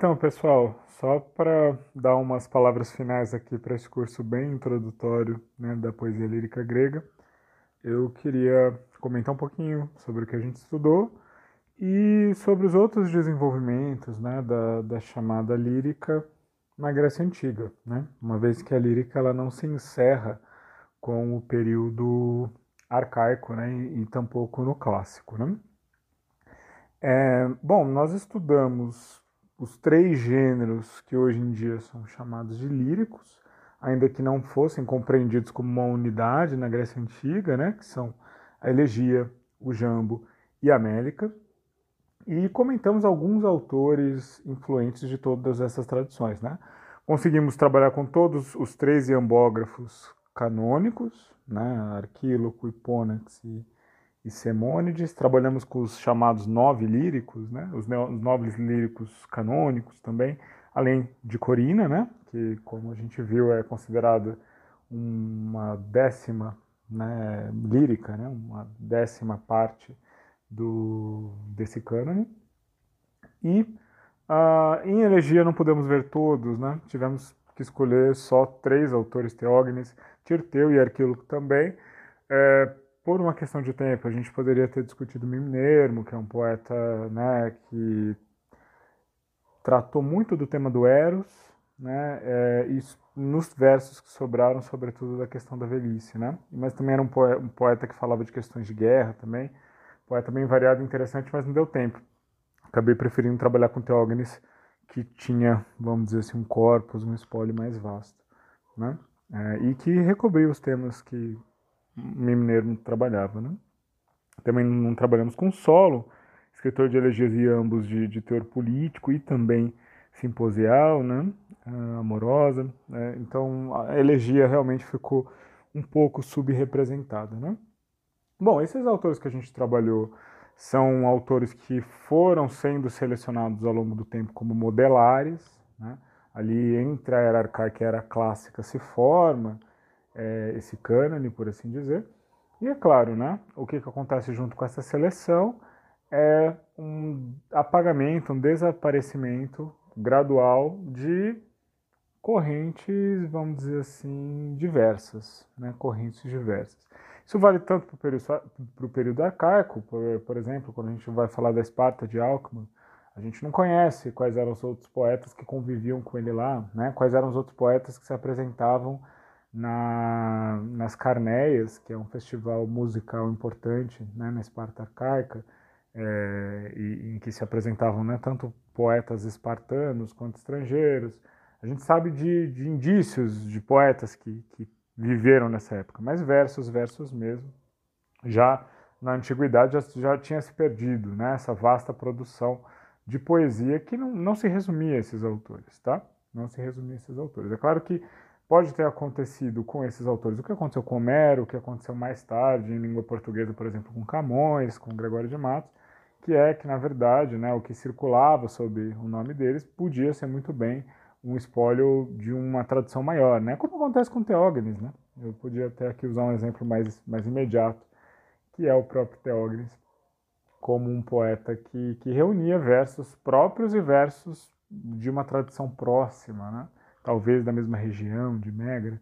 Então, pessoal, só para dar umas palavras finais aqui para esse curso bem introdutório né, da poesia lírica grega, eu queria comentar um pouquinho sobre o que a gente estudou e sobre os outros desenvolvimentos né, da, da chamada lírica na Grécia Antiga, né? uma vez que a lírica ela não se encerra com o período arcaico né, e, e tampouco no clássico. Né? É, bom, nós estudamos os três gêneros que hoje em dia são chamados de líricos, ainda que não fossem compreendidos como uma unidade na Grécia Antiga, né, que são a elegia, o jambo e a mélica, e comentamos alguns autores influentes de todas essas tradições. Né? Conseguimos trabalhar com todos os três iambógrafos canônicos, né, Arquíloco, Hipônax e e Semônides, trabalhamos com os chamados nove líricos, né, os, os nobres líricos canônicos também, além de Corina, né, que como a gente viu é considerada uma décima né, lírica, né, uma décima parte do, desse cânone. E uh, em elegia não podemos ver todos, né, tivemos que escolher só três autores, Teógenes, Tirteu e Arquíloco também, é, por uma questão de tempo, a gente poderia ter discutido Minermo, que é um poeta né, que tratou muito do tema do Eros, né, é, e nos versos que sobraram, sobretudo, da questão da velhice. Né? Mas também era um poeta, um poeta que falava de questões de guerra também, poeta bem variado e interessante, mas não deu tempo. Acabei preferindo trabalhar com Teógenes, que tinha, vamos dizer assim, um corpus, um espólio mais vasto. Né? É, e que recobriu os temas que Mineiro trabalhava, né? Também não trabalhamos com solo, escritor de elegias e ambos de, de teor político e também simposial, né? Uh, amorosa. Né? Então a elegia realmente ficou um pouco subrepresentada, né? Bom, esses autores que a gente trabalhou são autores que foram sendo selecionados ao longo do tempo como modelares, né? Ali entre a era arcaica e a era clássica se forma é, esse cânone, por assim dizer. E é claro, né, o que, que acontece junto com essa seleção é um apagamento, um desaparecimento gradual de correntes, vamos dizer assim, diversas, né, correntes diversas. Isso vale tanto para o período, período arcaico, por, por, exemplo, quando a gente vai falar da Esparta de Alckmin, a gente não conhece quais eram os outros poetas que conviviam com ele lá, né, quais eram os outros poetas que se apresentavam na, nas Carneias, que é um festival musical importante né, na Esparta Arcaica, é, e, em que se apresentavam né, tanto poetas espartanos quanto estrangeiros. A gente sabe de, de indícios de poetas que, que viveram nessa época, mas versos, versos mesmo, já na antiguidade já, já tinha se perdido, né, essa vasta produção de poesia que não, não se resumia a esses autores, tá? Não se resumia a esses autores. É claro que pode ter acontecido com esses autores o que aconteceu com Homero, o que aconteceu mais tarde em língua portuguesa, por exemplo, com Camões, com Gregório de Matos, que é que, na verdade, né, o que circulava sob o nome deles podia ser muito bem um espólio de uma tradução maior, né? como acontece com Teógenes. Né? Eu podia até aqui usar um exemplo mais, mais imediato, que é o próprio Teógenes, como um poeta que, que reunia versos próprios e versos de uma tradição próxima, né? Talvez da mesma região de Megra,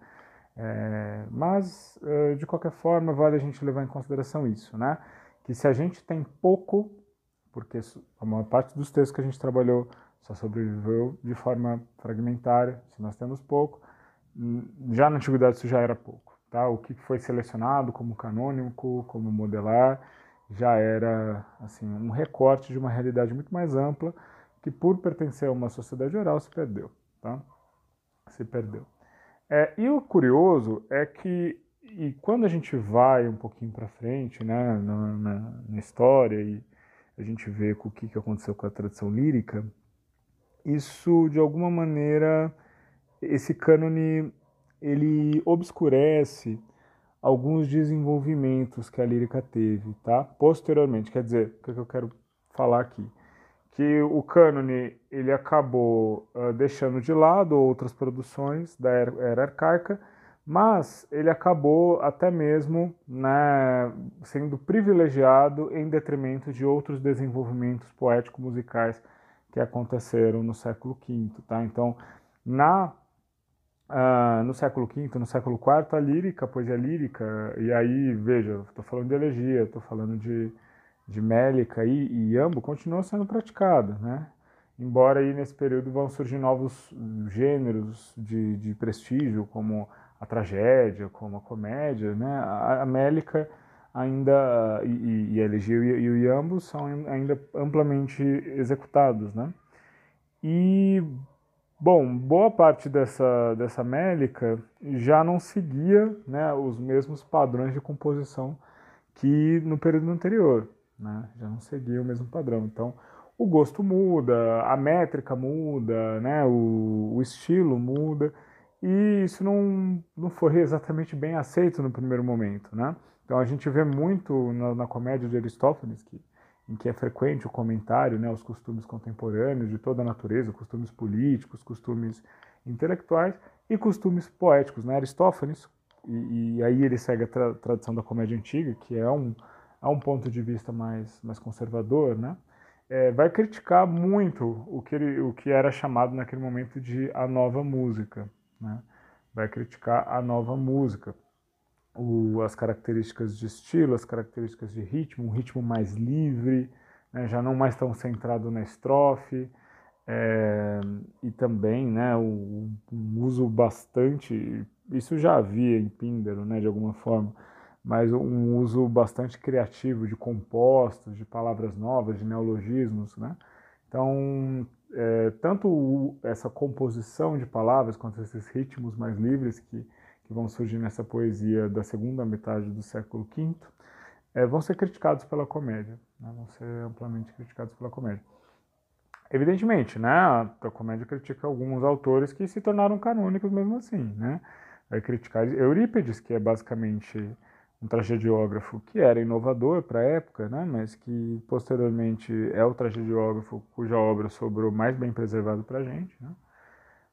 é, mas é, de qualquer forma vale a gente levar em consideração isso, né? Que se a gente tem pouco, porque a maior parte dos textos que a gente trabalhou só sobreviveu de forma fragmentária, se nós temos pouco, hum, já na antiguidade isso já era pouco, tá? O que foi selecionado como canônico, como modelar, já era assim um recorte de uma realidade muito mais ampla que por pertencer a uma sociedade oral se perdeu, tá? Se perdeu. É, e o curioso é que e quando a gente vai um pouquinho para frente né, na, na, na, história e a gente vê o que, que aconteceu com a tradição lírica, isso de alguma maneira, esse cânone, ele obscurece alguns desenvolvimentos que a lírica teve, tá? Posteriormente, quer dizer, o que, que eu quero falar aqui? Que o cânone ele acabou uh, deixando de lado outras produções da era, arcaica, mas ele acabou até mesmo né, sendo privilegiado em detrimento de outros desenvolvimentos poético-musicais que aconteceram no século V. Tá? Então, na, uh, no século V, no século IV, a lírica, a poesia lírica, e aí, veja, estou falando de elegia, estou falando de, de mélica e, e iambo, continua sendo praticada. Né? Embora aí nesse período vão surgir novos gêneros de, de prestígio, como a tragédia, como a comédia, né? A, a mélica ainda e, e a elegia e o iambo são ainda amplamente executados, né? E bom, boa parte dessa dessa mélica já não seguia, né, os mesmos padrões de composição que no período anterior, né? Já não seguia o mesmo padrão. Então, o gosto muda, a métrica muda, né? O, o estilo muda e isso não, não foi exatamente bem aceito no primeiro momento, né? Então a gente vê muito na, na comédia de Aristófanes, que, em que é frequente o comentário, né, os costumes contemporâneos de toda a natureza, costumes políticos, costumes intelectuais e costumes poéticos. Né? Aristófanes, e, e aí ele segue a tra tradição da comédia antiga, que é um, é um ponto de vista mais, mais conservador, né? É, vai criticar muito o que, ele, o que era chamado naquele momento de a nova música né? vai criticar a nova música, o, as características de estilo, as características de ritmo, um ritmo mais livre, né? já não mais tão centrado na estrofe, é, e também né, o, um uso bastante, isso já havia em Píndaro, né, de alguma forma, mas um uso bastante criativo de compostos, de palavras novas, de neologismos, né? Então, é, tanto o, essa composição de palavras quanto esses ritmos mais livres que, que vão surgir nessa poesia da segunda metade do século V é, vão ser criticados pela comédia, né? vão ser amplamente criticados pela comédia. Evidentemente, né, a comédia critica alguns autores que se tornaram canônicos mesmo assim, né? Vai criticar Eurípides, que é basicamente um tragediógrafo que era inovador para a época, né, mas que posteriormente é o tragediógrafo cuja obra sobrou mais bem preservado para a gente. Né?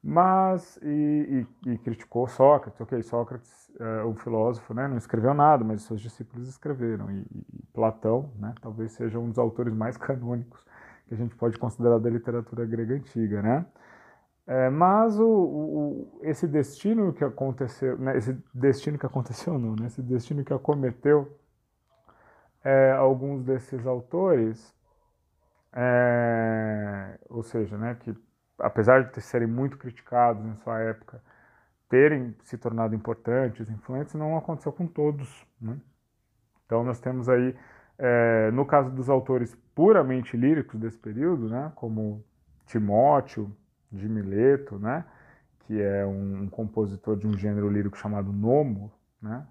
Mas, e, e, e, criticou Sócrates, ok, Sócrates, é, o filósofo, né, não escreveu nada, mas seus discípulos escreveram, e, e Platão, né, talvez seja um dos autores mais canônicos que a gente pode considerar da literatura grega antiga, né? É, mas o, o, esse destino que aconteceu, né, esse destino que aconteceu não, né, esse destino que acometeu é, alguns desses autores, é, ou seja, né, que apesar de serem muito criticados em sua época, terem se tornado importantes, influentes, não aconteceu com todos. Né? Então nós temos aí, é, no caso dos autores puramente líricos desse período, né, como Timóteo, de Mileto, né? que é um, compositor de um gênero lírico chamado Nomo, né?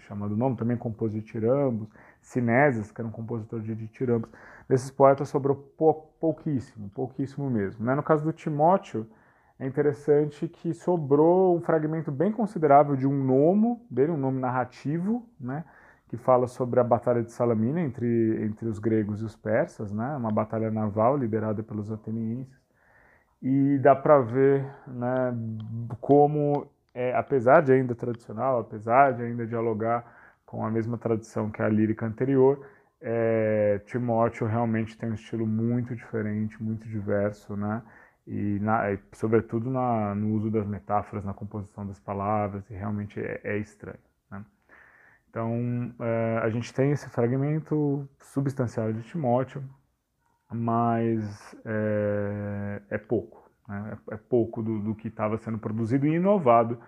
chamado Nomo, também compôs de tirambos, Sinésias, que era um compositor de tirambos. Desses poetas sobrou pou, pouquíssimo, pouquíssimo mesmo. Né? No caso do Timóteo, é interessante que sobrou um fragmento bem considerável de um nomo dele, um nome narrativo, né? que fala sobre a batalha de Salamina entre, entre os gregos e os persas, né? uma batalha naval liderada pelos atenienses e dá para ver né, como, é, apesar de ainda tradicional, apesar de ainda dialogar com a mesma tradição que a lírica anterior, é, Timóteo realmente tem um estilo muito diferente, muito diverso, né? E, na, e sobretudo na, no uso das metáforas, na composição das palavras, e realmente é, é estranho. Né? Então, é, a gente tem esse fragmento substancial de Timóteo, mas é, é pouco. Né? É, é, pouco do, do que estava sendo produzido e inovado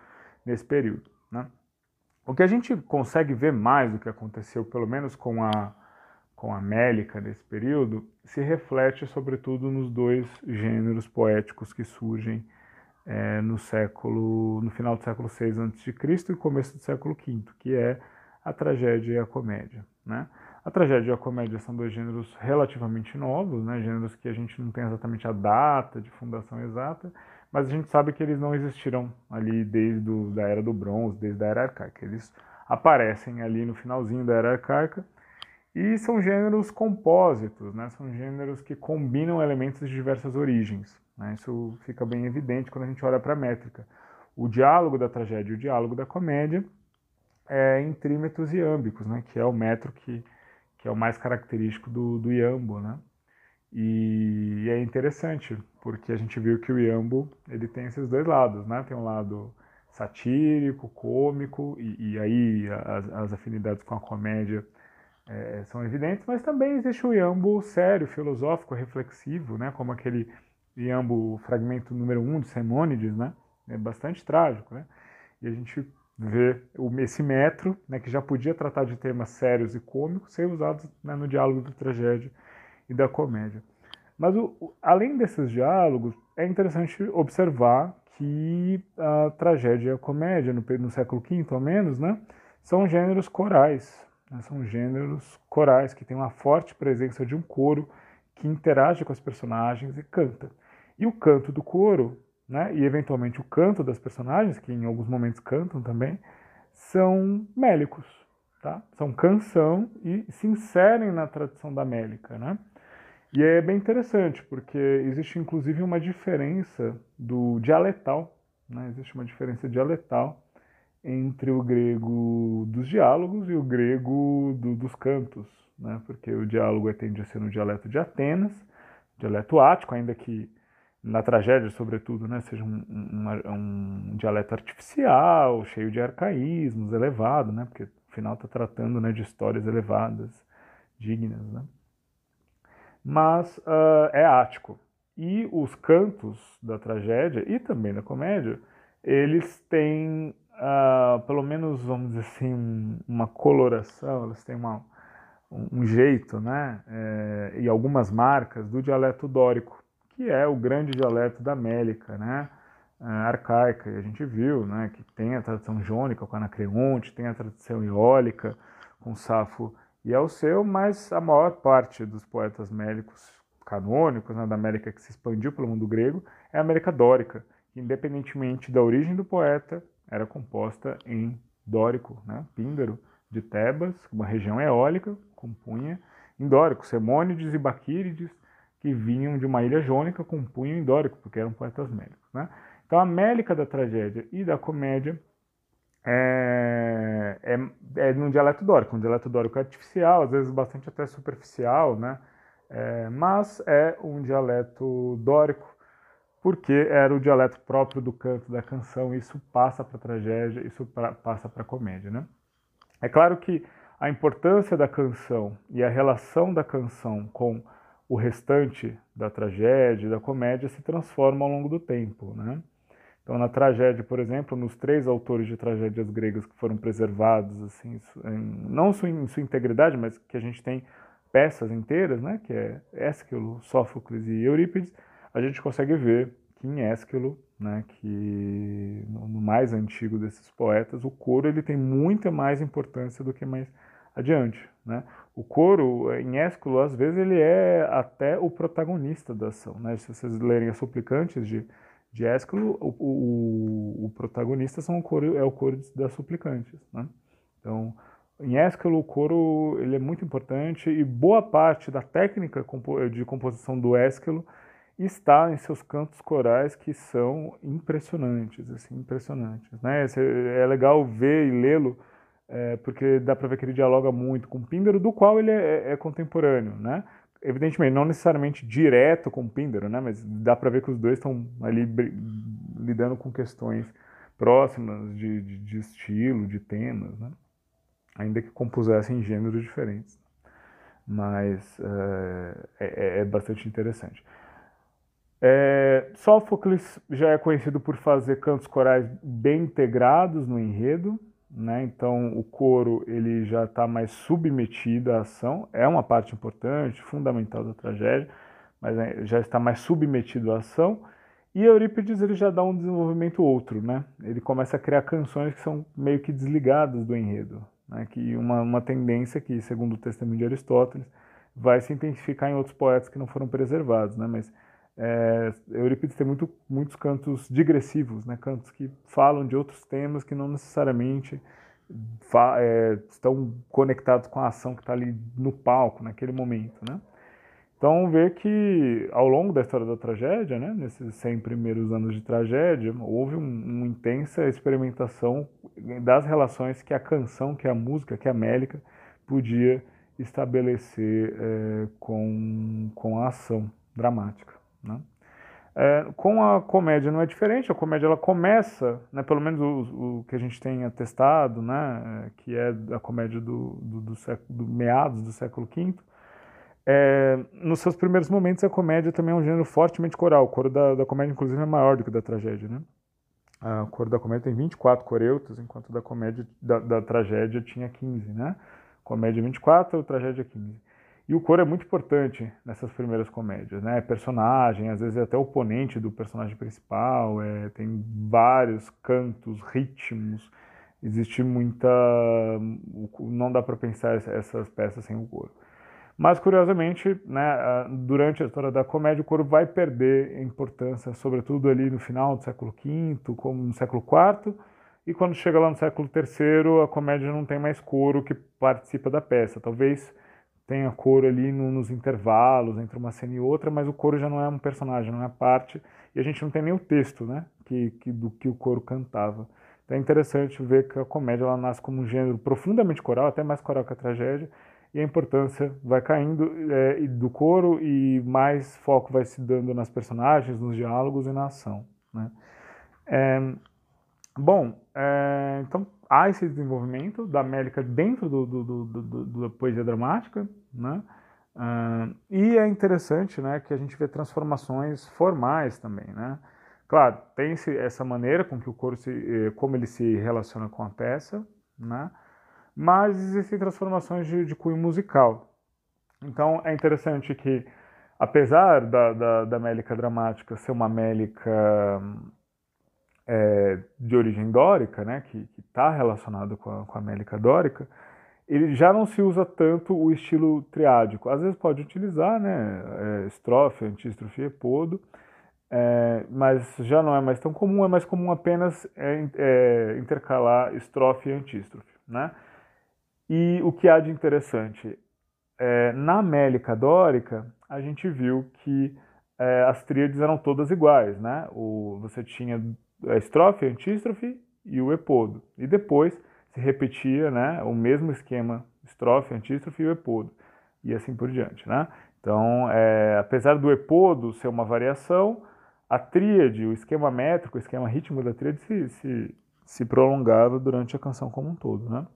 nesse período. Né? O que a gente consegue ver mais do que aconteceu, pelo menos com a, com a Mélica nesse período, se reflete sobretudo nos dois gêneros poéticos que surgem é, no século, no final do século VI a.C. e começo do século V, que é a tragédia e a comédia. Né? A tragédia e a comédia são dois gêneros relativamente novos, né? gêneros que a gente não tem exatamente a data de fundação exata, mas a gente sabe que eles não existiram ali desde a era do bronze, desde a era arcaica. Eles aparecem ali no finalzinho da era arcaica e são gêneros compósitos, né? são gêneros que combinam elementos de diversas origens. Né? Isso fica bem evidente quando a gente olha para a métrica. O diálogo da tragédia e o diálogo da comédia é em trímetros iâmbicos, né? que é o metro que que é o mais característico do, do iambo, né? E é interessante, porque a gente viu que o Iambo ele tem esses dois lados, né? Tem um lado satírico, cômico, e, e aí as, as, afinidades com a comédia é, são evidentes, mas também existe o Iambo sério, filosófico, reflexivo, né? Como aquele Iambo fragmento número 1 um de Simônides, né? É bastante trágico, né? E a gente vê esse metro, né, que já podia tratar de temas sérios e cômicos, ser usado né, no diálogo da tragédia e da comédia. Mas o, além desses diálogos, é interessante observar que a tragédia e a comédia, no, no século V ao menos, né, são gêneros corais. Né, são gêneros corais que têm uma forte presença de um coro que interage com as personagens e canta. E o canto do coro né, e eventualmente o canto das personagens, que em alguns momentos cantam também, são mélicos, tá? São canção e se inserem na tradição da mélica, né? E é bem interessante, porque existe inclusive uma diferença do dialetal, né? Existe uma diferença dialetal entre o grego dos diálogos e o grego do, dos cantos, né? Porque o diálogo tende a ser no dialeto de Atenas, dialeto ático, ainda que na tragédia, sobretudo, né, seja um, um, um, dialeto artificial, cheio de arcaísmos, elevado, né, porque afinal está tratando né, de histórias elevadas, dignas. Né. Mas uh, é ático. E os cantos da tragédia e também da comédia, eles têm, uh, pelo menos, vamos dizer assim, uma coloração, eles têm uma, um jeito, né, é, e algumas marcas do dialeto dórico que é o grande dialeto da Mélica, né? arcaica, e a gente viu né, que tem a tradição jônica com Anacreonte, tem a tradição eólica com Safo e Alceu, mas a maior parte dos poetas mélicos canônicos né, da América que se expandiu pelo mundo grego é a América dórica, que independentemente da origem do poeta, era composta em dórico, né, Píndaro de Tebas, uma região eólica, compunha em dórico, Semônides e Baquírides, que vinham de uma ilha jônica com punho indórico, porque eram poetas mélicos. Né? Então a mélica da tragédia e da comédia é, é, é num dialeto dórico, um dialeto dórico artificial, às vezes bastante até superficial, né? É, mas é um dialeto dórico, porque era o dialeto próprio do canto da canção, isso passa para a tragédia, isso pra, passa para a comédia. Né? É claro que a importância da canção e a relação da canção com o restante da tragédia, da comédia, se transforma ao longo do tempo. Né? Então, na tragédia, por exemplo, nos três autores de tragédias gregas que foram preservados, assim, não em sua integridade, mas que a gente tem peças inteiras, né, que é Ésquilo, Sófocles e Eurípides, a gente consegue ver que em Ésquilo, né, que no mais antigo desses poetas, o coro ele tem muita mais importância do que mais adiante. Né? O coro, em Ésquilo, às vezes, ele é até o protagonista da ação. Né? Se vocês lerem as suplicantes de, de Ésquilo, o, o, o protagonista são o coro, é o coro das suplicantes. Né? Então, em Ésquilo, o coro ele é muito importante e boa parte da técnica de composição do Ésquilo está em seus cantos corais que são impressionantes, assim, impressionantes. Né? É legal ver e lê-lo é, porque dá para ver que ele dialoga muito com Píndaro, do qual ele é, é, contemporâneo, né? Evidentemente, não necessariamente direto com Píndaro, né? Mas dá para ver que os dois estão ali lidando com questões próximas de, de, de, estilo, de temas, né? Ainda que compusessem gêneros diferentes. Mas é, é, é bastante interessante. É, Sófocles já é conhecido por fazer cantos corais bem integrados no enredo, né? Então o coro ele já está mais submetido à ação, é uma parte importante, fundamental da tragédia, mas é, já está mais submetido à ação. E Eurípides ele já dá um desenvolvimento outro, né? Ele começa a criar canções que são meio que desligadas do enredo, né? Que uma, uma tendência que, segundo o testemunho de Aristóteles, vai se intensificar em outros poetas que não foram preservados, né? Mas é, Eurípides tem muito, muitos cantos digressivos, né? cantos que falam de outros temas que não necessariamente é, estão conectados com a ação que está ali no palco, naquele momento. Né? Então, ver que ao longo da história da tragédia, né, nesses 100 primeiros anos de tragédia, houve um, uma intensa experimentação das relações que a canção, que a música, que a mélica podia estabelecer é, com, com a ação dramática. Né? É, com a comédia não é diferente, a comédia ela começa, né, pelo menos o, o que a gente tem atestado, né, que é a comédia do, do, do, século, do meados do século V, é, nos seus primeiros momentos a comédia também é um gênero fortemente coral, o coro da, da comédia inclusive é maior do que o da tragédia, né? A coro da comédia tem 24 coreutas, enquanto da comédia da, da tragédia tinha 15, né? Comédia 24, tragédia 15. E o coro é muito importante nessas primeiras comédias, né? Personagem, às vezes é até oponente do personagem principal, é, tem vários cantos, ritmos. Existe muita. Não dá para pensar essas peças sem o coro. Mas, curiosamente, né, durante a história da comédia, o coro vai perder importância, sobretudo ali no final do século V, como no século IV, e quando chega lá no século III, a comédia não tem mais coro que participa da peça. Talvez tenha coro ali no, nos intervalos entre uma cena e outra, mas o coro já não é um personagem, não é parte, e a gente não tem nem o texto né, que, que do que o coro cantava. Então é interessante ver que a comédia ela nasce como um gênero profundamente coral, até mais coral que a tragédia, e a importância vai caindo é, do coro e mais foco vai se dando nas personagens, nos diálogos e na ação. Né? É, bom, é, então há esse desenvolvimento da América dentro do, do, do, da poesia dramática, né? Uh, e é interessante né, que a gente vê transformações formais também. Né? Claro, tem esse, essa maneira com que o coro se, eh, como ele se relaciona com a peça, né? mas existem transformações de, de cunho musical. Então é interessante que, apesar da, da, da Mélica dramática ser uma Mélica é, de origem dórica, né, que está relacionado com a, com a Mélica dórica, ele já não se usa tanto o estilo triádico. Às vezes pode utilizar, né, é, estrofe, antístrofe epodo, é, mas já não é mais tão comum, é mais comum apenas é, é, intercalar estrofe e antístrofe, né? E o que há de interessante? É, na Amélica dórica, a gente viu que é, as tríades eram todas iguais, né? O, você tinha a estrofe, a antístrofe e o epodo. E depois se repetia né, o mesmo esquema, estrofe, antístrofe e o epodo. E assim por diante, né? Então, é, apesar do epodo ser uma variação, a tríade, o esquema métrico, o esquema ritmo da tríade se, se, se prolongava durante a canção como um todo, né?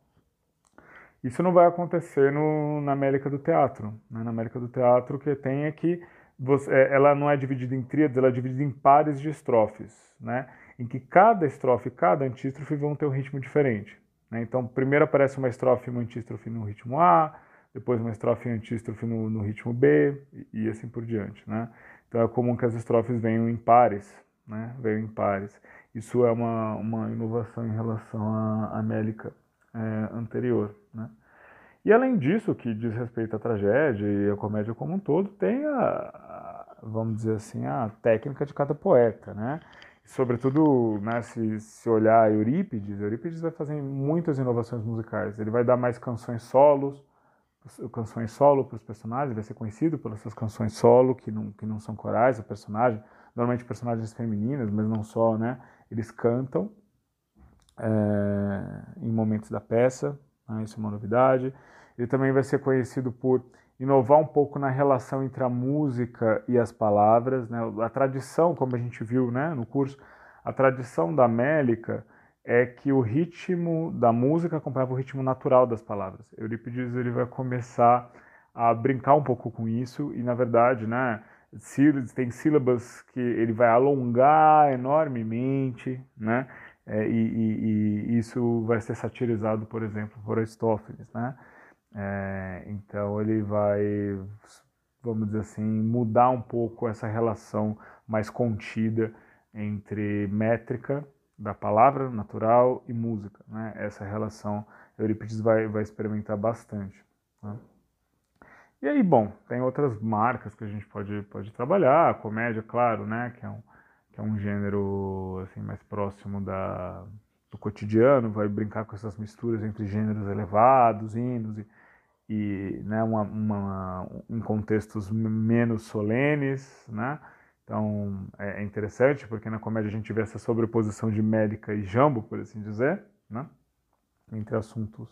Isso não vai acontecer no, na América do Teatro. Né? Na América do Teatro, o que tem é que você, é, ela não é dividida em tríades, ela é dividida em pares de estrofes, né? Em que cada estrofe, cada antístrofe vão ter um ritmo diferente. Né? Então, primeiro aparece uma estrofe e uma antístrofe no ritmo A, depois uma estrofe e antístrofe no, no ritmo B, e, e, assim por diante. Né? Então, é comum que as estrofes venham em pares, né? venham em pares. Isso é uma, uma inovação em relação à Amélica é, anterior. Né? E além disso, que diz respeito à tragédia e à comédia como um todo, tem a, a vamos dizer assim, a técnica de cada poeta, né? Sobretudo, né, se, se olhar Eurípides, Eurípides vai fazer muitas inovações musicais. Ele vai dar mais canções solos, canções solo para os personagens, vai ser conhecido pelas suas canções solo, que não, que não são corais, o personagem, normalmente personagens femininas, mas não só, né? Eles cantam é, em momentos da peça, né, isso é uma novidade. Ele também vai ser conhecido por inovar um pouco na relação entre a música e as palavras. Né? A tradição, como a gente viu né, no curso, a tradição da Mélica é que o ritmo da música acompanhava o ritmo natural das palavras. Eurípides ele vai começar a brincar um pouco com isso e, na verdade, né, tem sílabas que ele vai alongar enormemente, né? É, e, e, e, isso vai ser satirizado, por exemplo, por Aristófanes, né? É, então ele vai, vamos dizer assim, mudar um pouco essa relação mais contida entre métrica da palavra natural e música, né? Essa relação Eurípides vai, vai experimentar bastante. Né? E aí, bom, tem outras marcas que a gente pode, pode trabalhar, a comédia, claro, né? Que é um, que é um gênero assim mais próximo da, do cotidiano, vai brincar com essas misturas entre gêneros elevados, hinos e, e né, uma, uma, em contextos menos solenes, né? Então é, é interessante porque na comédia a gente vê essa sobreposição de médica e jambo, por assim dizer, né? Entre assuntos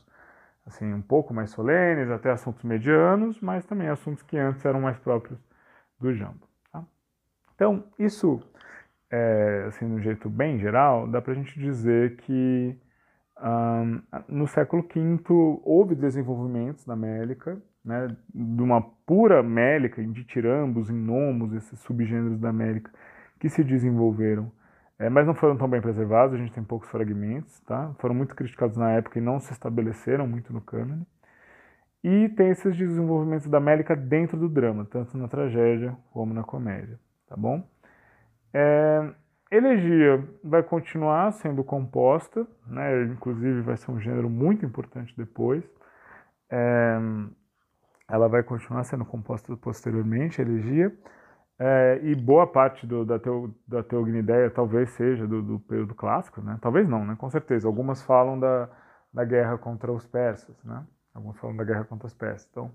assim, um pouco mais solenes, até assuntos medianos, mas também assuntos que antes eram mais próprios do jambo. Tá? Então, isso, é, assim, no jeito bem geral, dá para a gente dizer que um, no século V houve desenvolvimentos na Mélica, né, de uma pura Mélica, em ditirambos, em nomos, esses subgêneros da Mélica, que se desenvolveram é, mas não foram tão bem preservados, a gente tem poucos fragmentos, tá? Foram muito criticados na época e não se estabeleceram muito no cânone. E tem esses desenvolvimentos da Mélica dentro do drama, tanto na tragédia como na comédia, tá bom? É, elegia vai continuar sendo composta, né? Inclusive vai ser um gênero muito importante depois. É, ela vai continuar sendo composta posteriormente, elegia. É, e boa parte do, da, teo, da teognideia talvez seja do, do, período clássico, né? Talvez não, né? Com certeza. Algumas falam da, da guerra contra os persas, né? Alguns falam da guerra contra os persas. Então,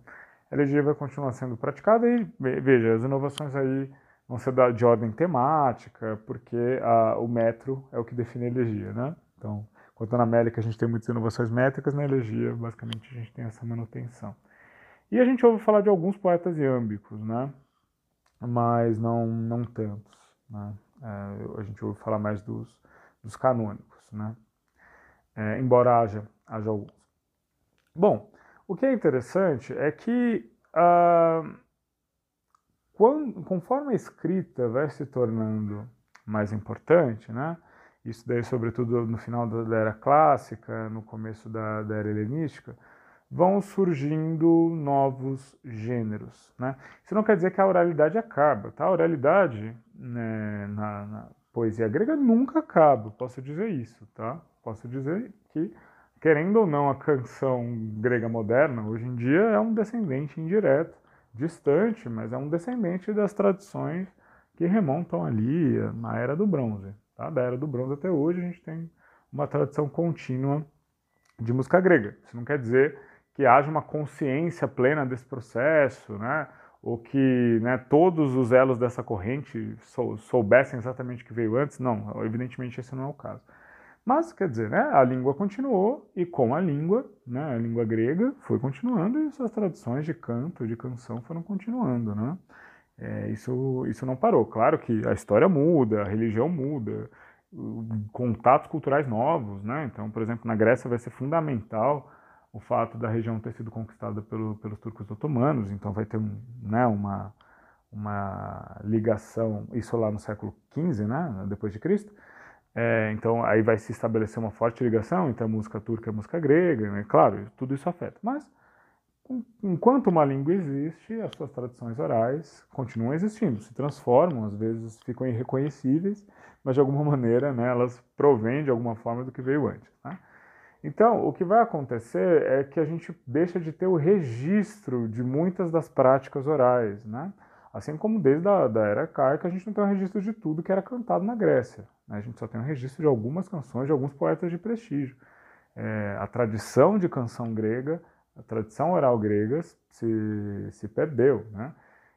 a elegia vai continuar sendo praticada e, veja, as inovações aí vão ser de ordem temática, porque a, o metro é o que define a elegia, né? Então, enquanto na América a gente tem muitas inovações métricas, na elegia, basicamente, a gente tem essa manutenção. E a gente ouve falar de alguns poetas iâmbicos, né? mas não, não tantos. Né? É, a gente ouve falar mais dos, dos canônicos, né? É, embora haja, haja alguns. Bom, o que é interessante é que ah, conforme a escrita vai se tornando mais importante, né? isso daí sobretudo no final da era clássica, no começo da, da era helenística, vão surgindo novos gêneros. Né? Isso não quer dizer que a oralidade acaba. Tá? A oralidade né, na, na, poesia grega nunca acaba, posso dizer isso. Tá? Posso dizer que, querendo ou não, a canção grega moderna, hoje em dia, é um descendente indireto, distante, mas é um descendente das tradições que remontam ali na Era do Bronze. Tá? Da Era do Bronze até hoje a gente tem uma tradição contínua de música grega. Isso não quer dizer que haja uma consciência plena desse processo, né? ou que né, todos os elos dessa corrente soubessem exatamente o que veio antes. Não, evidentemente esse não é o caso. Mas, quer dizer, né, a língua continuou e com a língua, né, a língua grega foi continuando e suas tradições de canto, de canção foram continuando. Né? É, isso, isso não parou. Claro que a história muda, a religião muda, contatos culturais novos. Né? Então, por exemplo, na Grécia vai ser fundamental o fato da região ter sido conquistada pelo, pelos turcos otomanos, então vai ter um, né, uma, uma ligação, isso lá no século XV, né, depois de Cristo, é, então aí vai se estabelecer uma forte ligação entre a música turca e a música grega, né, claro, tudo isso afeta, mas enquanto uma língua existe, as suas tradições orais continuam existindo, se transformam, às vezes ficam irreconhecíveis, mas de alguma maneira né, elas provêm de alguma forma do que veio antes. Né? Então, o que vai acontecer é que a gente deixa de ter o registro de muitas das práticas orais, né? Assim como desde a da era arcaica a gente não tem um registro de tudo que era cantado na Grécia. Né? A gente só tem um registro de algumas canções de alguns poetas de prestígio. É, a tradição de canção grega, a tradição oral grega se, se perdeu, né?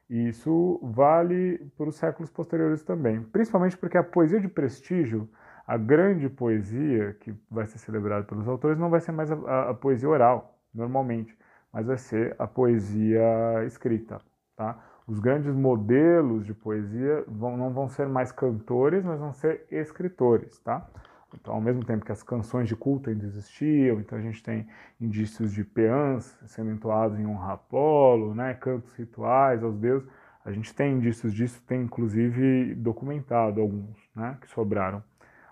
E isso vale para os séculos posteriores também, principalmente porque a poesia de prestígio a grande poesia que vai ser celebrada pelos autores não vai ser mais a, a, a poesia oral, normalmente, mas vai ser a poesia escrita, tá? Os grandes modelos de poesia vão, não vão ser mais cantores, mas vão ser escritores, tá? Então, ao mesmo tempo que as canções de culto ainda existiam, então a gente tem indícios de peãs sendo entoados em honra a Apolo, né? cantos rituais aos deuses, a gente tem indícios disso, tem inclusive documentado alguns, né? que sobraram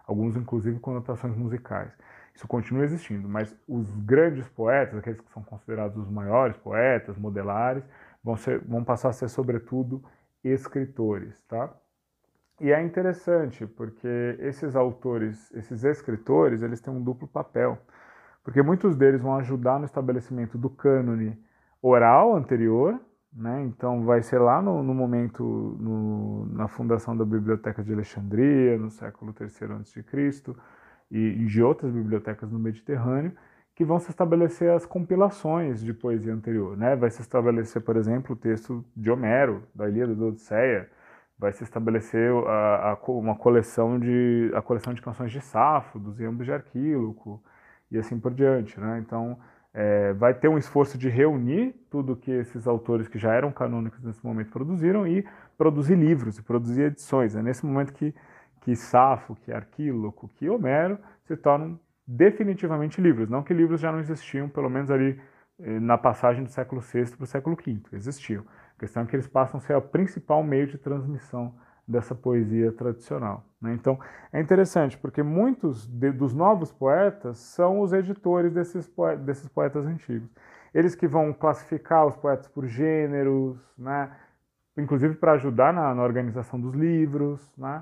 alguns inclusive com notações musicais. Isso continua existindo, mas os grandes poetas, aqueles que são considerados os maiores poetas, modelares, vão, ser, vão passar a ser, sobretudo, escritores, tá? E é interessante, porque esses autores, esses escritores, eles têm um duplo papel, porque muitos deles vão ajudar no estabelecimento do cânone oral anterior, né? Então vai ser lá no, no momento, no, na fundação da Biblioteca de Alexandria, no século III a.C., e de outras bibliotecas no Mediterrâneo, que vão se estabelecer as compilações de poesia anterior. Né? Vai se estabelecer, por exemplo, o texto de Homero, da Ilíada da Odisseia, vai se estabelecer a, a, uma coleção de, a coleção de canções de Safo, dos Iambos de Arquíloco, e assim por diante. Né? Então, é, vai ter um esforço de reunir tudo que esses autores que já eram canônicos nesse momento produziram e produzir livros e produzir edições. É nesse momento que, que Safo, que Arquíloco, que Homero se tornam definitivamente livros. Não que livros já não existiam, pelo menos ali eh, na passagem do século VI para o século V, existiam. A questão é que eles passam a ser o principal meio de transmissão dessa poesia tradicional. Né? Então é interessante porque muitos de, dos novos poetas são os editores desses, poetas, desses poetas antigos. Eles que vão classificar os poetas por gêneros, né? inclusive para ajudar na, na, organização dos livros. Né?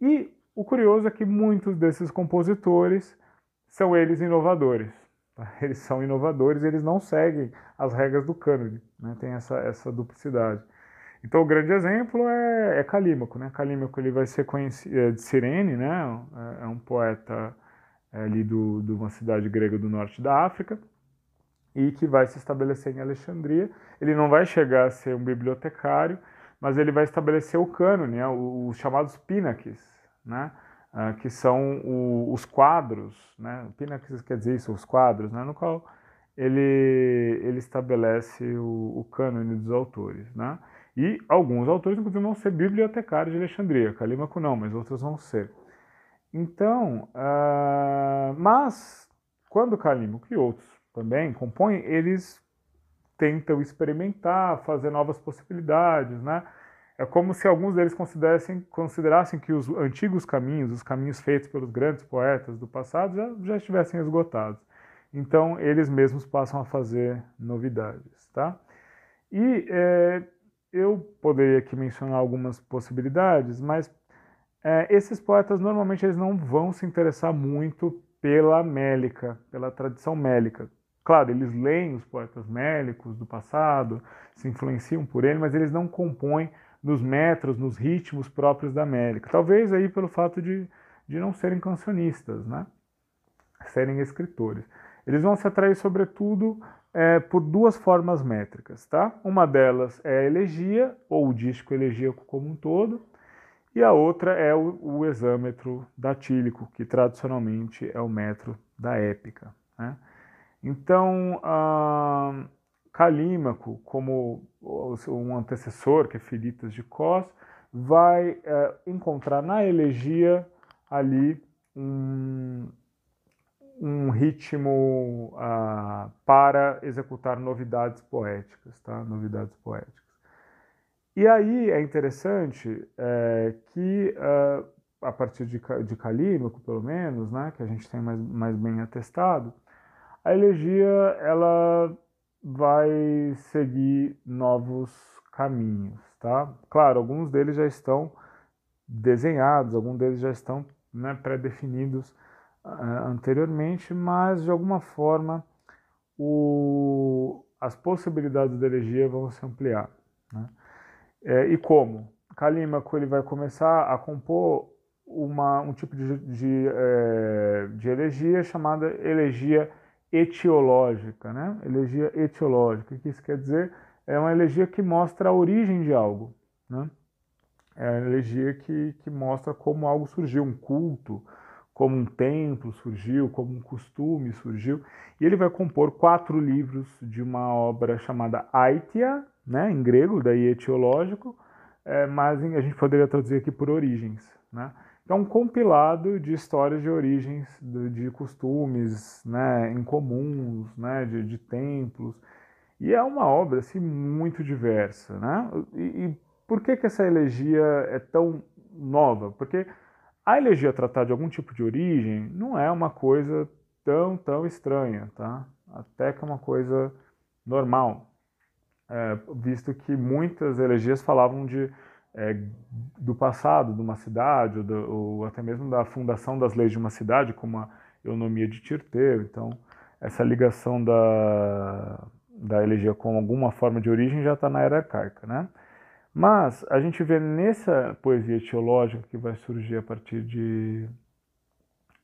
E o curioso é que muitos desses compositores são eles inovadores. Tá? Eles são inovadores, eles não seguem as regras do cânone, né? tem essa, essa duplicidade. Então o grande exemplo é, é Calímaco, né? Calímaco ele vai ser conhecido é de Cirene, né? É, é um poeta é, ali do, de uma cidade grega do norte da África e que vai se estabelecer em Alexandria. Ele não vai chegar a ser um bibliotecário, mas ele vai estabelecer o cânone, né? os chamados pinaques, né? Ah, que são o, os quadros, né? Pinaques quer dizer isso, os quadros, né? No qual ele, ele estabelece o, o cânone dos autores, né? E alguns autores, inclusive, vão ser bibliotecários de Alexandria. Calímaco não, mas outros vão ser. Então, uh, mas quando Calímaco e outros também compõem, eles tentam experimentar, fazer novas possibilidades, né? É como se alguns deles considerassem, considerassem que os antigos caminhos, os caminhos feitos pelos grandes poetas do passado, já, já estivessem esgotados. Então, eles mesmos passam a fazer novidades, tá? E é, eu poderia aqui mencionar algumas possibilidades, mas é, esses poetas normalmente eles não vão se interessar muito pela mélica, pela tradição mélica. Claro, eles leem os poetas mélicos do passado, se influenciam por ele, mas eles não compõem nos metros, nos ritmos próprios da mélica. Talvez aí pelo fato de, de não serem cancionistas, né? serem escritores. Eles vão se atrair, sobretudo, é, por duas formas métricas. Tá? Uma delas é a elegia, ou o dístico elegíaco como um todo, e a outra é o, o exâmetro datílico, que tradicionalmente é o metro da épica. Né? Então, ah, Calímaco, como um antecessor, que é Filitas de Cos, vai é, encontrar na elegia ali um, um ritmo uh, para executar novidades poéticas, tá? Novidades poéticas. E aí é interessante é, que uh, a partir de, de Calímaco, pelo menos, né, que a gente tem mais, mais bem atestado, a elegia ela vai seguir novos caminhos, tá? Claro, alguns deles já estão desenhados, alguns deles já estão né, pré-definidos uh, anteriormente, mas de alguma forma o, as possibilidades da elegia vão se ampliar. Né? É, e como? Calímaco ele vai começar a compor uma, um tipo de, de, é, de elegia chamada elegia etiológica. Né? Elegia etiológica, o que isso quer dizer? É uma elegia que mostra a origem de algo. Né? É a elegia que, que mostra como algo surgiu, um culto, como um templo surgiu, como um costume surgiu. E ele vai compor quatro livros de uma obra chamada Aitia, né, em grego, daí etiológico, é, mas a gente poderia traduzir aqui por origens. Né? Então, um compilado de histórias de origens, de, de costumes né, incomuns, né, de, de, templos. E é uma obra assim, muito diversa. Né? E, e por que, que essa elegia é tão nova? Porque a elegia tratar de algum tipo de origem não é uma coisa tão, tão estranha, tá? Até que é uma coisa normal, é, visto que muitas elegias falavam de, é, do passado de uma cidade, ou, do, ou, até mesmo da fundação das leis de uma cidade, como a eunomia de Tirteu. Então, essa ligação da, da elegia com alguma forma de origem já está na era arcaica, né? Mas a gente vê nessa poesia teológica que vai surgir a partir de,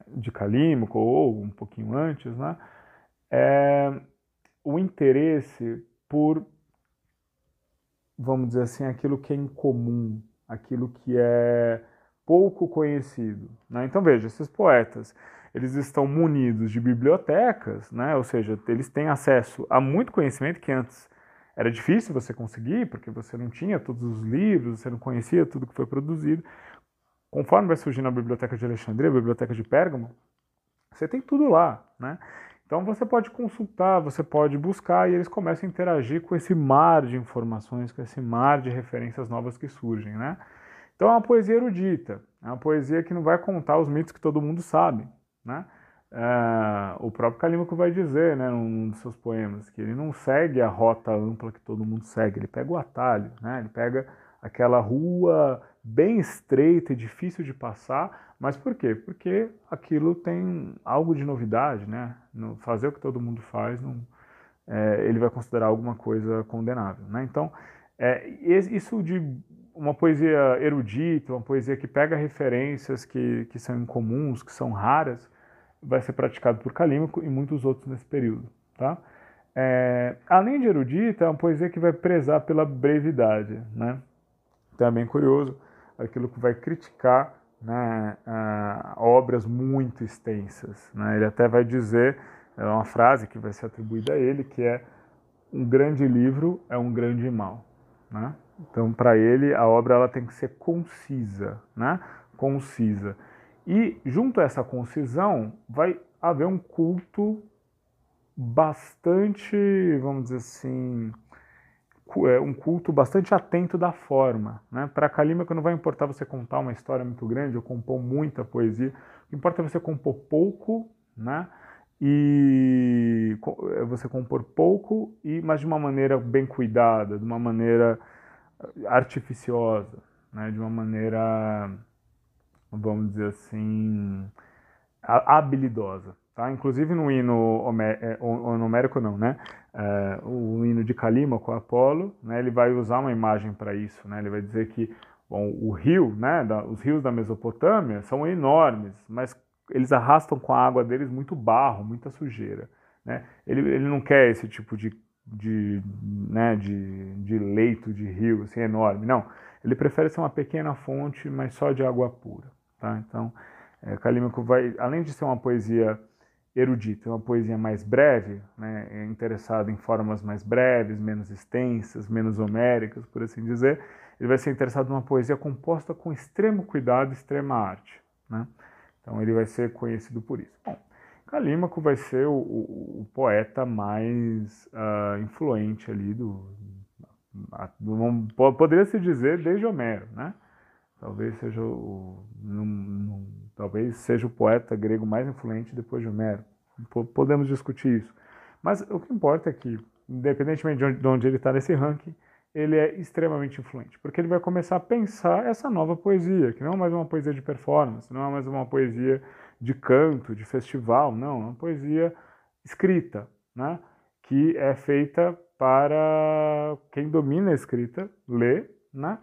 de Calímaco, ou um pouquinho antes, né, é o interesse por, vamos dizer assim, aquilo que é incomum, aquilo que é pouco conhecido. Né? Então veja, esses poetas, eles estão munidos de bibliotecas, né? ou seja, eles têm acesso a muito conhecimento que antes era difícil você conseguir, porque você não tinha todos os livros, você não conhecia tudo que foi produzido. Conforme vai surgindo a Biblioteca de Alexandria, a Biblioteca de Pérgamo, você tem tudo lá, né? Então você pode consultar, você pode buscar e eles começam a interagir com esse mar de informações, com esse mar de referências novas que surgem, né? Então é uma poesia erudita, é uma poesia que não vai contar os mitos que todo mundo sabe, né? É, o próprio Calímaco vai dizer, né, num dos seus poemas, que ele não segue a rota ampla que todo mundo segue, ele pega o atalho, né? Ele pega aquela rua bem estreita e difícil de passar, mas por quê? Porque aquilo tem algo de novidade, né? No fazer o que todo mundo faz, não, é, ele vai considerar alguma coisa condenável, né? Então, é, isso de uma poesia erudita, uma poesia que pega referências que, que são incomuns, que são raras, vai ser praticado por Calímaco e muitos outros nesse período, tá? É, além de erudita, é uma poesia que vai prezar pela brevidade, né? Então é curioso aquilo que vai criticar né, obras muito extensas. Né? Ele até vai dizer, é uma frase que vai ser atribuída a ele, que é um grande livro é um grande mal. Né? Então, para ele, a obra ela tem que ser concisa, né? concisa. E, junto a essa concisão, vai haver um culto bastante, vamos dizer assim, um culto bastante atento da forma. Né? Para Calímaco não vai importar você contar uma história muito grande ou compor muita poesia, o que importa é você compor pouco, né? e é você compor pouco, e mas de uma maneira bem cuidada, de uma maneira artificiosa, né? de uma maneira, vamos dizer assim, habilidosa. Tá? Inclusive no hino é, homérico não, né? É, o hino de Calímaco, Apolo, né? ele vai usar uma imagem para isso. Né? Ele vai dizer que bom, o rio, né? Da, os rios da Mesopotâmia são enormes, mas eles arrastam com a água deles muito barro, muita sujeira. Né? Ele, ele não quer esse tipo de, de, né, de, de leito de rio assim, enorme, não. Ele prefere ser uma pequena fonte, mas só de água pura. Tá? Então, é, Calímaco vai, além de ser uma poesia erudito, é uma poesia mais breve, né, é interessado em formas mais breves, menos extensas, menos homéricas, por assim dizer, ele vai ser interessado numa poesia composta com extremo cuidado, extrema arte. Né? Então ele vai ser conhecido por isso. Bom, Calímaco vai ser o, o, o poeta mais uh, influente ali do, do, poderia se dizer desde Homero, né? Talvez seja o, talvez seja o poeta grego mais influente depois de Homero. Podemos discutir isso. Mas o que importa é que, independentemente de onde, de onde ele está nesse ranking, ele é extremamente influente, porque ele vai começar a pensar essa nova poesia, que não é mais uma poesia de performance, não é mais uma poesia de canto, de festival, não, é uma poesia escrita, né? que é feita para quem domina a escrita ler, né?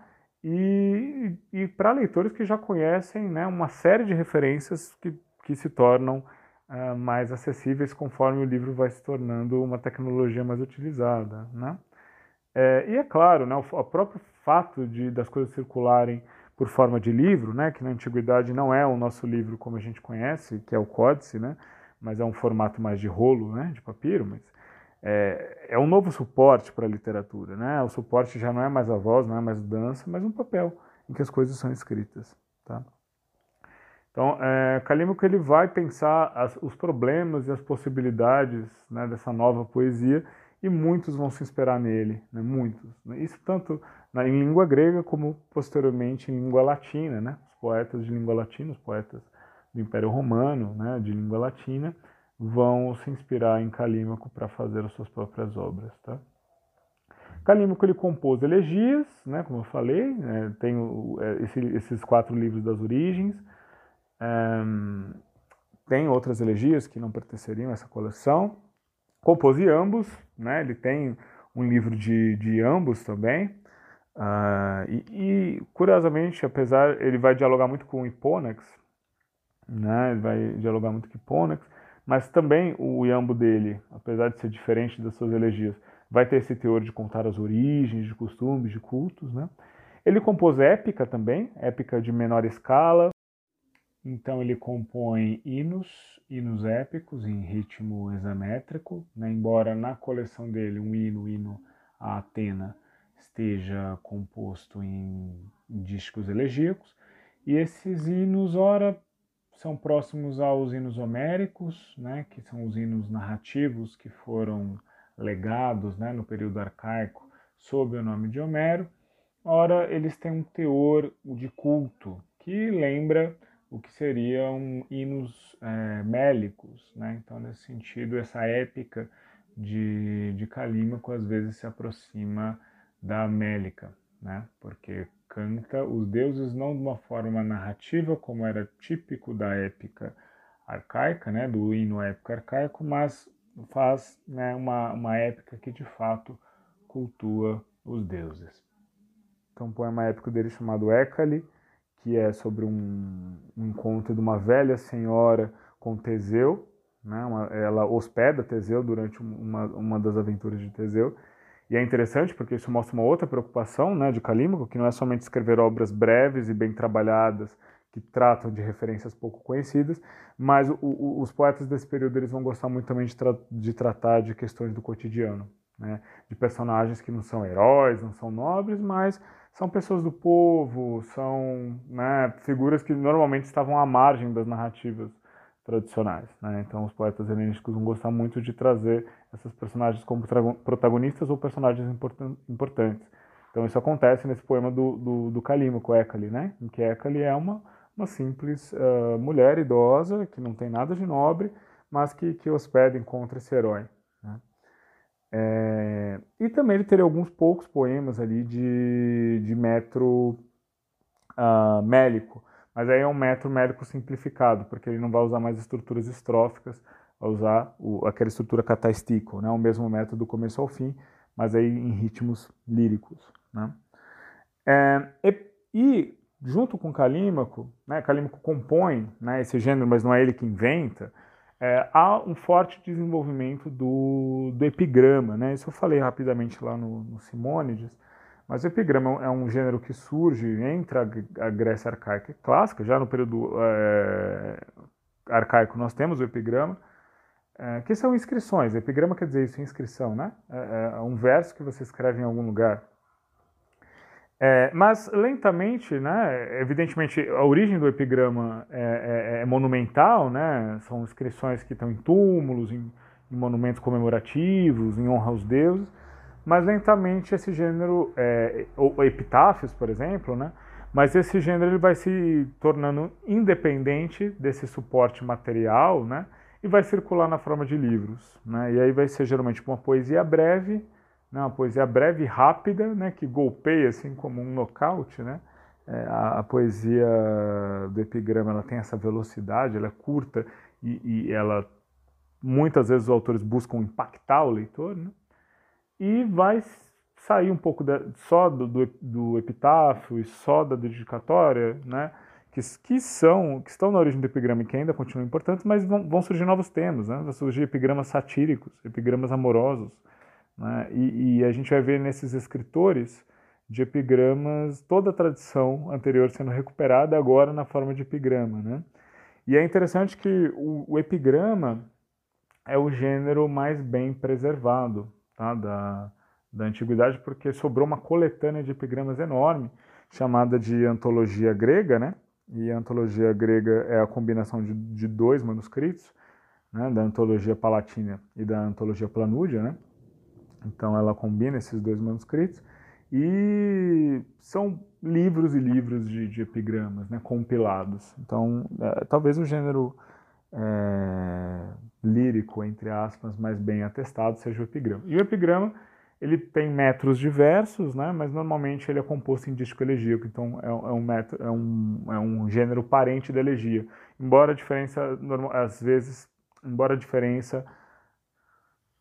E, e para leitores que já conhecem né, uma série de referências que, que se tornam uh, mais acessíveis conforme o livro vai se tornando uma tecnologia mais utilizada. Né? É, e é claro, né, o, o próprio fato de, das coisas circularem por forma de livro, né, que na antiguidade não é o nosso livro como a gente conhece, que é o códice, né, mas é um formato mais de rolo, né, de papiro, mas é, é um novo suporte para a literatura. Né? O suporte já não é mais a voz, não é mais dança, mas um papel em que as coisas são escritas. Tá? Então, é, Calímaco ele vai pensar as, os problemas e as possibilidades né, dessa nova poesia e muitos vão se inspirar nele, né, muitos. Né? Isso tanto na, em língua grega como posteriormente em língua latina, né? Os poetas de língua latina, os poetas do Império Romano, né, de língua latina, vão se inspirar em Calímaco para fazer as suas próprias obras. Tá? Calímaco ele compôs elegias, né, como eu falei, né, tem o, é, esse, esses quatro livros das origens, um, tem outras elegias que não pertenceriam a essa coleção. Compôs ambos, né, ele tem um livro de, de ambos também. Uh, e, e, curiosamente, apesar ele vai dialogar muito com Hipônax, né, ele vai dialogar muito com Hipônax, mas também o Iambo dele, apesar de ser diferente das suas elegias, vai ter esse teor de contar as origens, de costumes, de cultos. Né? Ele compôs épica também, épica de menor escala. então ele compõe hinos, hinos épicos em ritmo hexamétrico, né? embora na coleção dele um hino, hino a Atena, esteja composto em dísticos elegíacos, e esses hinos, ora, são próximos aos hinos homéricos, né? que são os hinos narrativos que foram legados né? no período arcaico sob o nome de Homero, ora, eles têm um teor de culto que lembra o que seriam hinos é, mélicos, né? Então, nesse sentido, essa épica de, de Calímaco às vezes se aproxima da Mélica, né? Porque canta os deuses não de uma forma narrativa, como era típico da épica arcaica, né? Do hino épico arcaico, mas faz né, uma, uma épica que de fato cultua os deuses. Então, um poema épico dele chamado Écale, que é sobre um, um encontro de uma velha senhora com Teseu, né? Uma, ela hospeda Teseu durante uma, uma das aventuras de Teseu, e é interessante porque isso mostra uma outra preocupação né, de Calímaco, que não é somente escrever obras breves e bem trabalhadas, que tratam de referências pouco conhecidas, mas o, o, os poetas desse período eles vão gostar muito também de, tra de tratar de questões do cotidiano, né, de personagens que não são heróis, não são nobres, mas são pessoas do povo, são né, figuras que normalmente estavam à margem das narrativas tradicionais. Né? Então, os poetas helenísticos vão gostar muito de trazer essas personagens como protagonistas ou personagens importantes. Então, isso acontece nesse poema do, do, do Calímaco, Écale, né? em que Écale é uma, uma simples uh, mulher idosa, que não tem nada de nobre, mas que, que hospeda, encontra esse herói. Né? É, e também ele teria alguns poucos poemas ali de, de metro uh, mélico, mas aí é um metro mélico simplificado, porque ele não vai usar mais estruturas estróficas, vai usar o, aquela estrutura cataistico, né, o mesmo método do começo ao fim, mas aí em ritmos líricos. Né. É, e, e, junto com Calímaco, né, Calímaco compõe né, esse gênero, mas não é ele que inventa, é, há um forte desenvolvimento do, do epigrama, né? Isso eu falei rapidamente lá no, no Simônides, mas o epigrama é um gênero que surge entre a, Grécia arcaica e clássica, já no período é, arcaico nós temos o epigrama, é, que são inscrições. Epigrama quer dizer isso, inscrição, né? É, é um verso que você escreve em algum lugar. É, mas lentamente, né, evidentemente a origem do epigrama é, é, é, monumental, né, são inscrições que estão em túmulos, em, em, monumentos comemorativos, em honra aos deuses, mas lentamente esse gênero, é, ou epitáfios, por exemplo, né, mas esse gênero ele vai se tornando independente desse suporte material, né, e vai circular na forma de livros, né, e aí vai ser geralmente uma poesia breve, né, uma poesia breve e rápida, né, que golpeia assim como um nocaute, né? É, a, a, poesia do epigrama ela tem essa velocidade, ela é curta e, e ela muitas vezes os autores buscam impactar o leitor, né? E vai sair um pouco só do, do, do, epitáfio e só da dedicatória, né? Que, que, são, que estão na origem do epigrama e que ainda continuam importantes, mas vão, vão surgir novos temas, né? Vão surgir epigramas satíricos, epigramas amorosos, né? E, e, a gente vai ver nesses escritores de epigramas toda a tradição anterior sendo recuperada agora na forma de epigrama. Né? E é interessante que o, o epigrama é o gênero mais bem preservado tá? da, da antiguidade, porque sobrou uma coletânea de epigramas enorme, chamada de antologia grega, né? E a antologia grega é a combinação de, de dois manuscritos, né? da antologia palatina e da antologia planúdia, né? Então ela combina esses dois manuscritos e são livros e livros de, de epigramas, né, compilados. Então é, talvez o gênero é, lírico, entre aspas, mais bem atestado seja o epigrama. E o epigrama ele tem metros diversos, né, mas normalmente ele é composto em dístico elegíaco, então é, é, um metro, é, um, é um gênero parente da elegia. Embora a diferença, às vezes, embora a diferença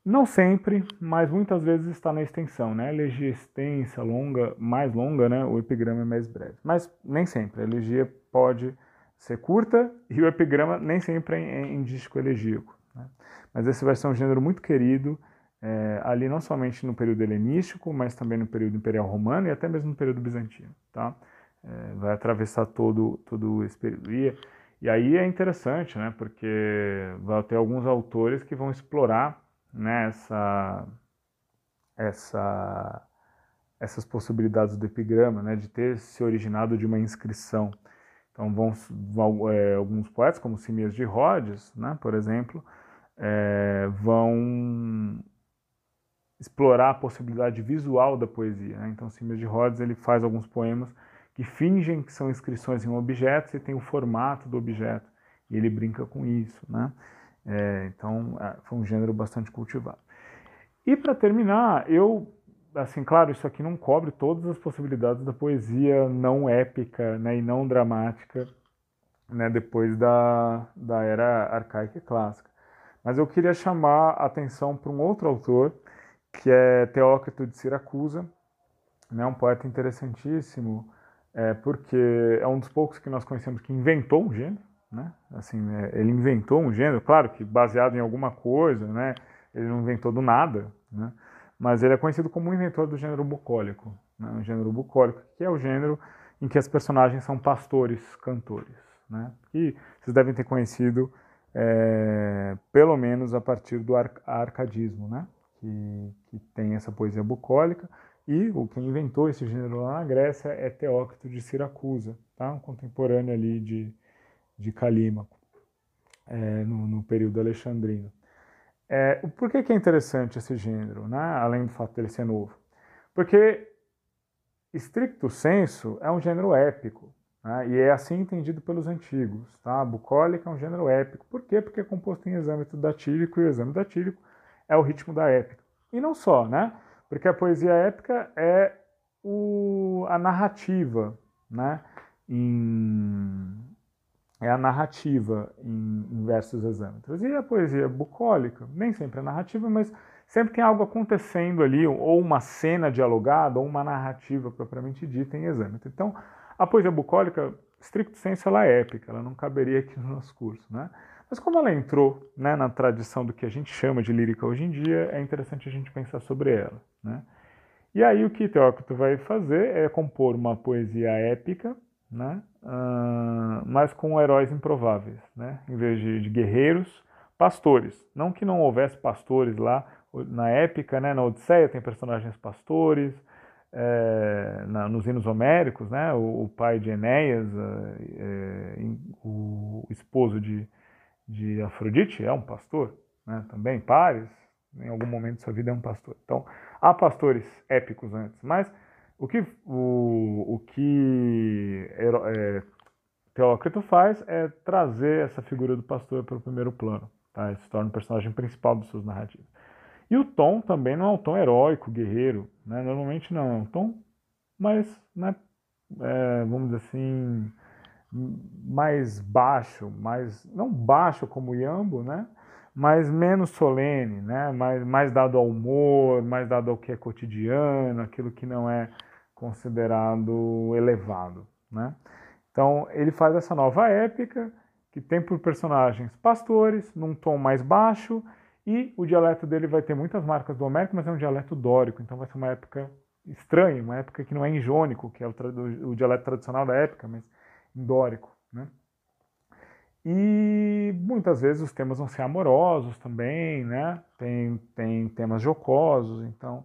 não sempre, mas muitas vezes está na extensão, né? Elegia extensa, longa, mais longa, né? O epigrama é mais breve. Mas nem sempre. A elegia pode ser curta e o epigrama nem sempre é em dístico elegíaco. Né? Mas esse vai ser um gênero muito querido é, ali não somente no período helenístico, mas também no período imperial romano e até mesmo no período bizantino, tá? É, vai atravessar todo, todo esse período. E, E aí é interessante, né, porque vai ter alguns autores que vão explorar né, essa, essa, essas possibilidades do epigrama, né, de ter se originado de uma inscrição. Então, vão, vão é, alguns poetas, como Simias de Rhodes, né, por exemplo, é, vão explorar a possibilidade visual da poesia. Né? Então, Simias de Rhodes ele faz alguns poemas que fingem que são inscrições em objetos e tem o formato do objeto. E ele brinca com isso. Né? É, então, é, foi um gênero bastante cultivado. E para terminar, eu assim, claro, isso aqui não cobre todas as possibilidades da poesia não épica né, e não dramática né, depois da, da era arcaica e clássica. Mas eu queria chamar a atenção para um outro autor, que é Teócrito de Siracusa, né, um poeta interessantíssimo, é, porque é um dos poucos que nós conhecemos que inventou um gênero. Né? Assim, é, ele inventou um gênero, claro que baseado em alguma coisa, né? ele não inventou do nada, né? mas ele é conhecido como o inventor do gênero bucólico, né? o gênero bucólico, que é o gênero em que as personagens são pastores, cantores, né? que vocês devem ter conhecido é, pelo menos a partir do ar arcadismo, né? Que, que tem essa poesia bucólica, e o que inventou esse gênero lá na Grécia é Teócrito de Siracusa, tá? um contemporâneo ali de, de Calímaco, é, no, no período alexandrino. É, por que, que é interessante esse gênero, né? além do fato dele ser novo? Porque, estricto senso, é um gênero épico, né? e é assim entendido pelos antigos. Tá? A bucólica é um gênero épico. Por quê? Porque é composto em exâmetro datílico, e o exame datílico é o ritmo da épica. E não só, né? porque a poesia épica é o, a narrativa, né? em é a narrativa em, em versos exâmetros. E a poesia bucólica, nem sempre é narrativa, mas sempre tem algo acontecendo ali, ou uma cena dialogada, ou uma narrativa propriamente dita em exâmetro. Então, a poesia bucólica, stricto senso, ela é épica, ela não caberia aqui no nosso curso, né? Mas como ela entrou né, na tradição do que a gente chama de lírica hoje em dia, é interessante a gente pensar sobre ela, né? E aí o que Teócrito vai fazer é compor uma poesia épica, né? Uh, mas com heróis improváveis, né? em vez de, de, guerreiros, pastores. Não que não houvesse pastores lá, na épica, né? na Odisseia tem personagens pastores, é, na, nos hinos homéricos, né? o, o pai de Enéas, é, é, o esposo de, de Afrodite é um pastor, né? também Paris, em algum momento de sua vida é um pastor. Então, há pastores épicos antes, mas o que, o, o que é, Teócrito faz é trazer essa figura do pastor para o primeiro plano. Tá? Ele se torna o personagem principal dos seus narrativas. E o tom também não é um tom heróico, guerreiro. Né? Normalmente não, é um tom mais, né, é, vamos dizer assim, mais baixo, mais não baixo como o Iambo, né? mas menos solene, né? mais, mais dado ao humor, mais dado ao que é cotidiano, aquilo que não é considerado elevado. Né? Então ele faz essa nova épica que tem por personagens pastores, num tom mais baixo, e o dialeto dele vai ter muitas marcas do Homérico, mas é um dialeto dórico, então vai ser uma época estranha, uma época que não é em jônico, que é o, o dialeto tradicional da época, mas dórico. Né? E muitas vezes os temas vão ser amorosos também, né? Tem, tem temas jocosos, então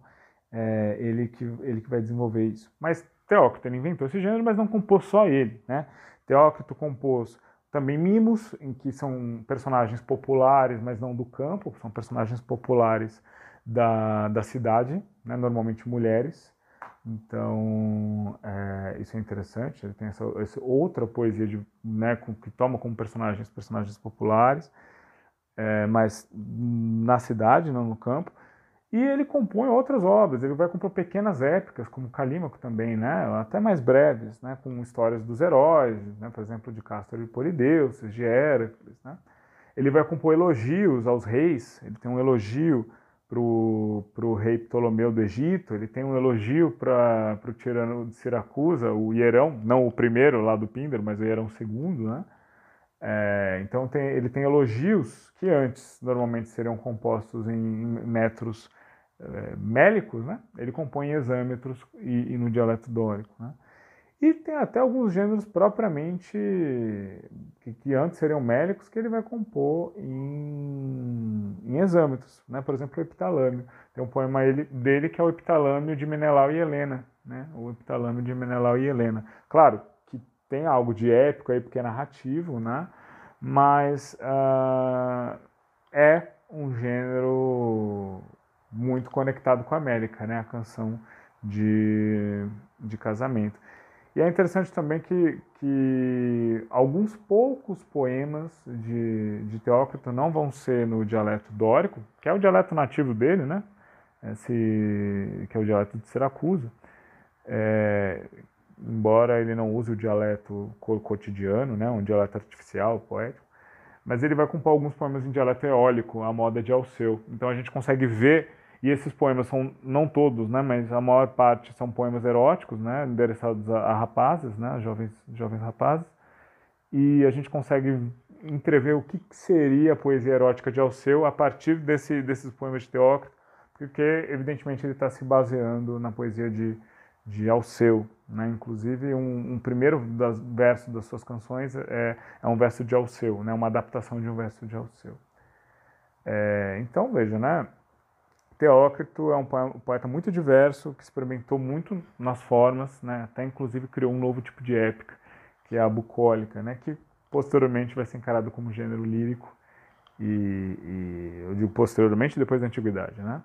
é ele, que, ele que vai desenvolver isso. Mas Teócrito ele inventou esse gênero, mas não compôs só ele. Né? Teócrito compôs também mimos, em que são personagens populares, mas não do campo, são personagens populares da, da cidade, né? normalmente mulheres. Então, é, isso é interessante. Ele tem essa, essa outra poesia de, né, com, que toma como personagens personagens populares, é, mas na cidade, não no campo. E ele compõe outras obras, ele vai compor pequenas épicas, como Calímaco também, né? até mais breves, né? com histórias dos heróis, né? por exemplo, de Castor e Polideuces, de Héracles. Né? Ele vai compor elogios aos reis, ele tem um elogio para o rei Ptolomeu do Egito, ele tem um elogio para o tirano de Siracusa, o Hierão, não o primeiro lá do Píndaro, mas o Hierão II, né? É, então tem, ele tem elogios que antes normalmente seriam compostos em metros é, mélicos, né? ele compõe exâmetros e, e, no dialeto dórico. Né? E tem até alguns gêneros propriamente que, que antes seriam mélicos, que ele vai compor em, em exâmetros, né? por exemplo, o epitalâmio. Tem um poema ele, dele que é o epitalâmio de Menelau e Helena, né? o epitalâmio de Menelau e Helena. Claro que tem algo de épico aí, porque é narrativo, né? mas uh, é um gênero muito conectado com a América, né? a canção de, de casamento. E é interessante também que, que alguns poucos poemas de, de Teócrito não vão ser no dialeto dórico, que é o dialeto nativo dele, né? Esse, que é o dialeto de Siracusa. É, embora ele não use o dialeto cotidiano, né? um dialeto artificial, poético, mas ele vai compor alguns poemas em dialeto eólico, a moda de Alceu. Então a gente consegue ver e esses poemas são, não todos, né, mas a maior parte são poemas eróticos, né, endereçados a, a rapazes, né, jovens, jovens rapazes. E a gente consegue entrever o que seria a poesia erótica de Alceu a partir desse, desses poemas de Teócrito, porque evidentemente ele está se baseando na poesia de, de Alceu. Né? Inclusive, um, um primeiro das, verso das suas canções é, é um verso de Alceu, né? uma adaptação de um verso de Alceu. É, então, veja, né? Teócrito é um poeta muito diverso, que experimentou muito nas formas, né? até inclusive criou um novo tipo de épica, que é a bucólica, né? que posteriormente vai ser encarado como gênero lírico, e, e eu digo posteriormente, depois da Antiguidade, né?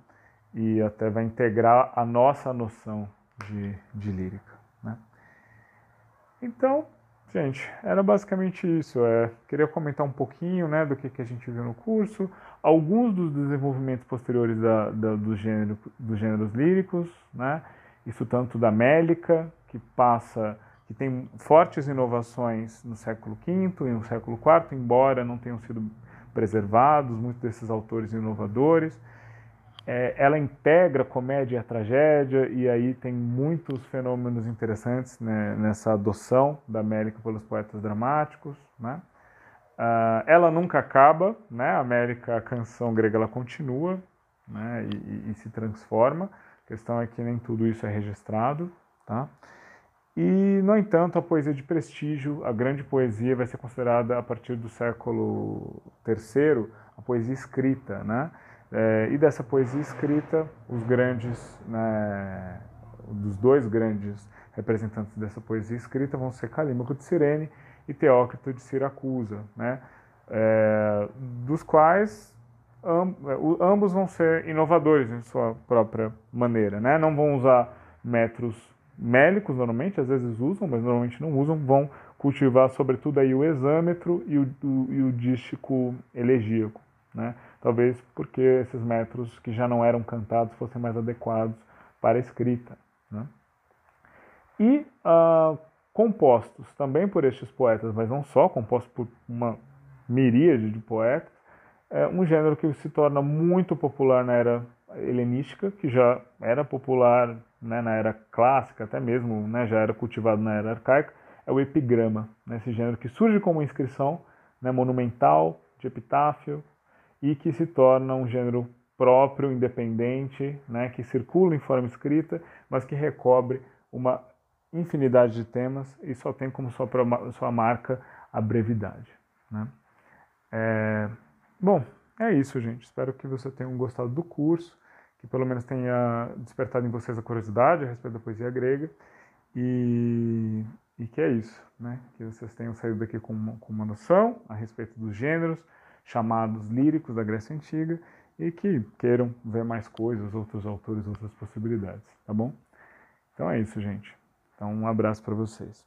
e até vai integrar a nossa noção de, de lírica. Né? Então, Gente, era basicamente isso. É, queria comentar um pouquinho né, do que, que a gente viu no curso, alguns dos desenvolvimentos posteriores da, da, do gênero, dos gêneros líricos, né, isso tanto da Mélica, que passa, que tem fortes inovações no século V e no século IV, embora não tenham sido preservados muitos desses autores inovadores é, ela integra comédia e tragédia, e aí tem muitos fenômenos interessantes né, nessa adoção da América pelos poetas dramáticos. Né? Uh, ela nunca acaba, né? a América, a canção grega, ela continua né? e, e, e, se transforma. A questão é que nem tudo isso é registrado. Tá? E, no entanto, a poesia de prestígio, a grande poesia, vai ser considerada a partir do século III a poesia escrita, né? É, e dessa poesia escrita, os grandes, né, dos dois grandes representantes dessa poesia escrita vão ser Calímaco de Cirene e Teócrito de Siracusa, né, é, dos quais amb, ambos vão ser inovadores em sua própria maneira, né, não vão usar metros mélicos normalmente, às vezes usam, mas normalmente não usam, vão cultivar sobretudo aí o exâmetro e o, o, e o dístico elegíaco, né, talvez porque esses metros que já não eram cantados fossem mais adequados para a escrita. Né? E uh, compostos também por estes poetas, mas não só, compostos por uma miríade de poetas, é um gênero que se torna muito popular na era helenística, que já era popular né, na era clássica, até mesmo né, já era cultivado na era arcaica, é o epigrama, né, esse gênero que surge como inscrição né, monumental, de epitáfio, e que se torna um gênero próprio, independente, né, que circula em forma escrita, mas que recobre uma infinidade de temas e só tem como sua, sua marca a brevidade. Né? É, bom, é isso, gente. Espero que vocês tenham gostado do curso, que pelo menos tenha despertado em vocês a curiosidade a respeito da poesia grega e, e que é isso, né? Que vocês tenham saído daqui com uma, com uma noção a respeito dos gêneros, chamados líricos da Grécia Antiga e que queiram ver mais coisas, outros autores, outras possibilidades, tá bom? Então é isso, gente. Então um abraço para vocês.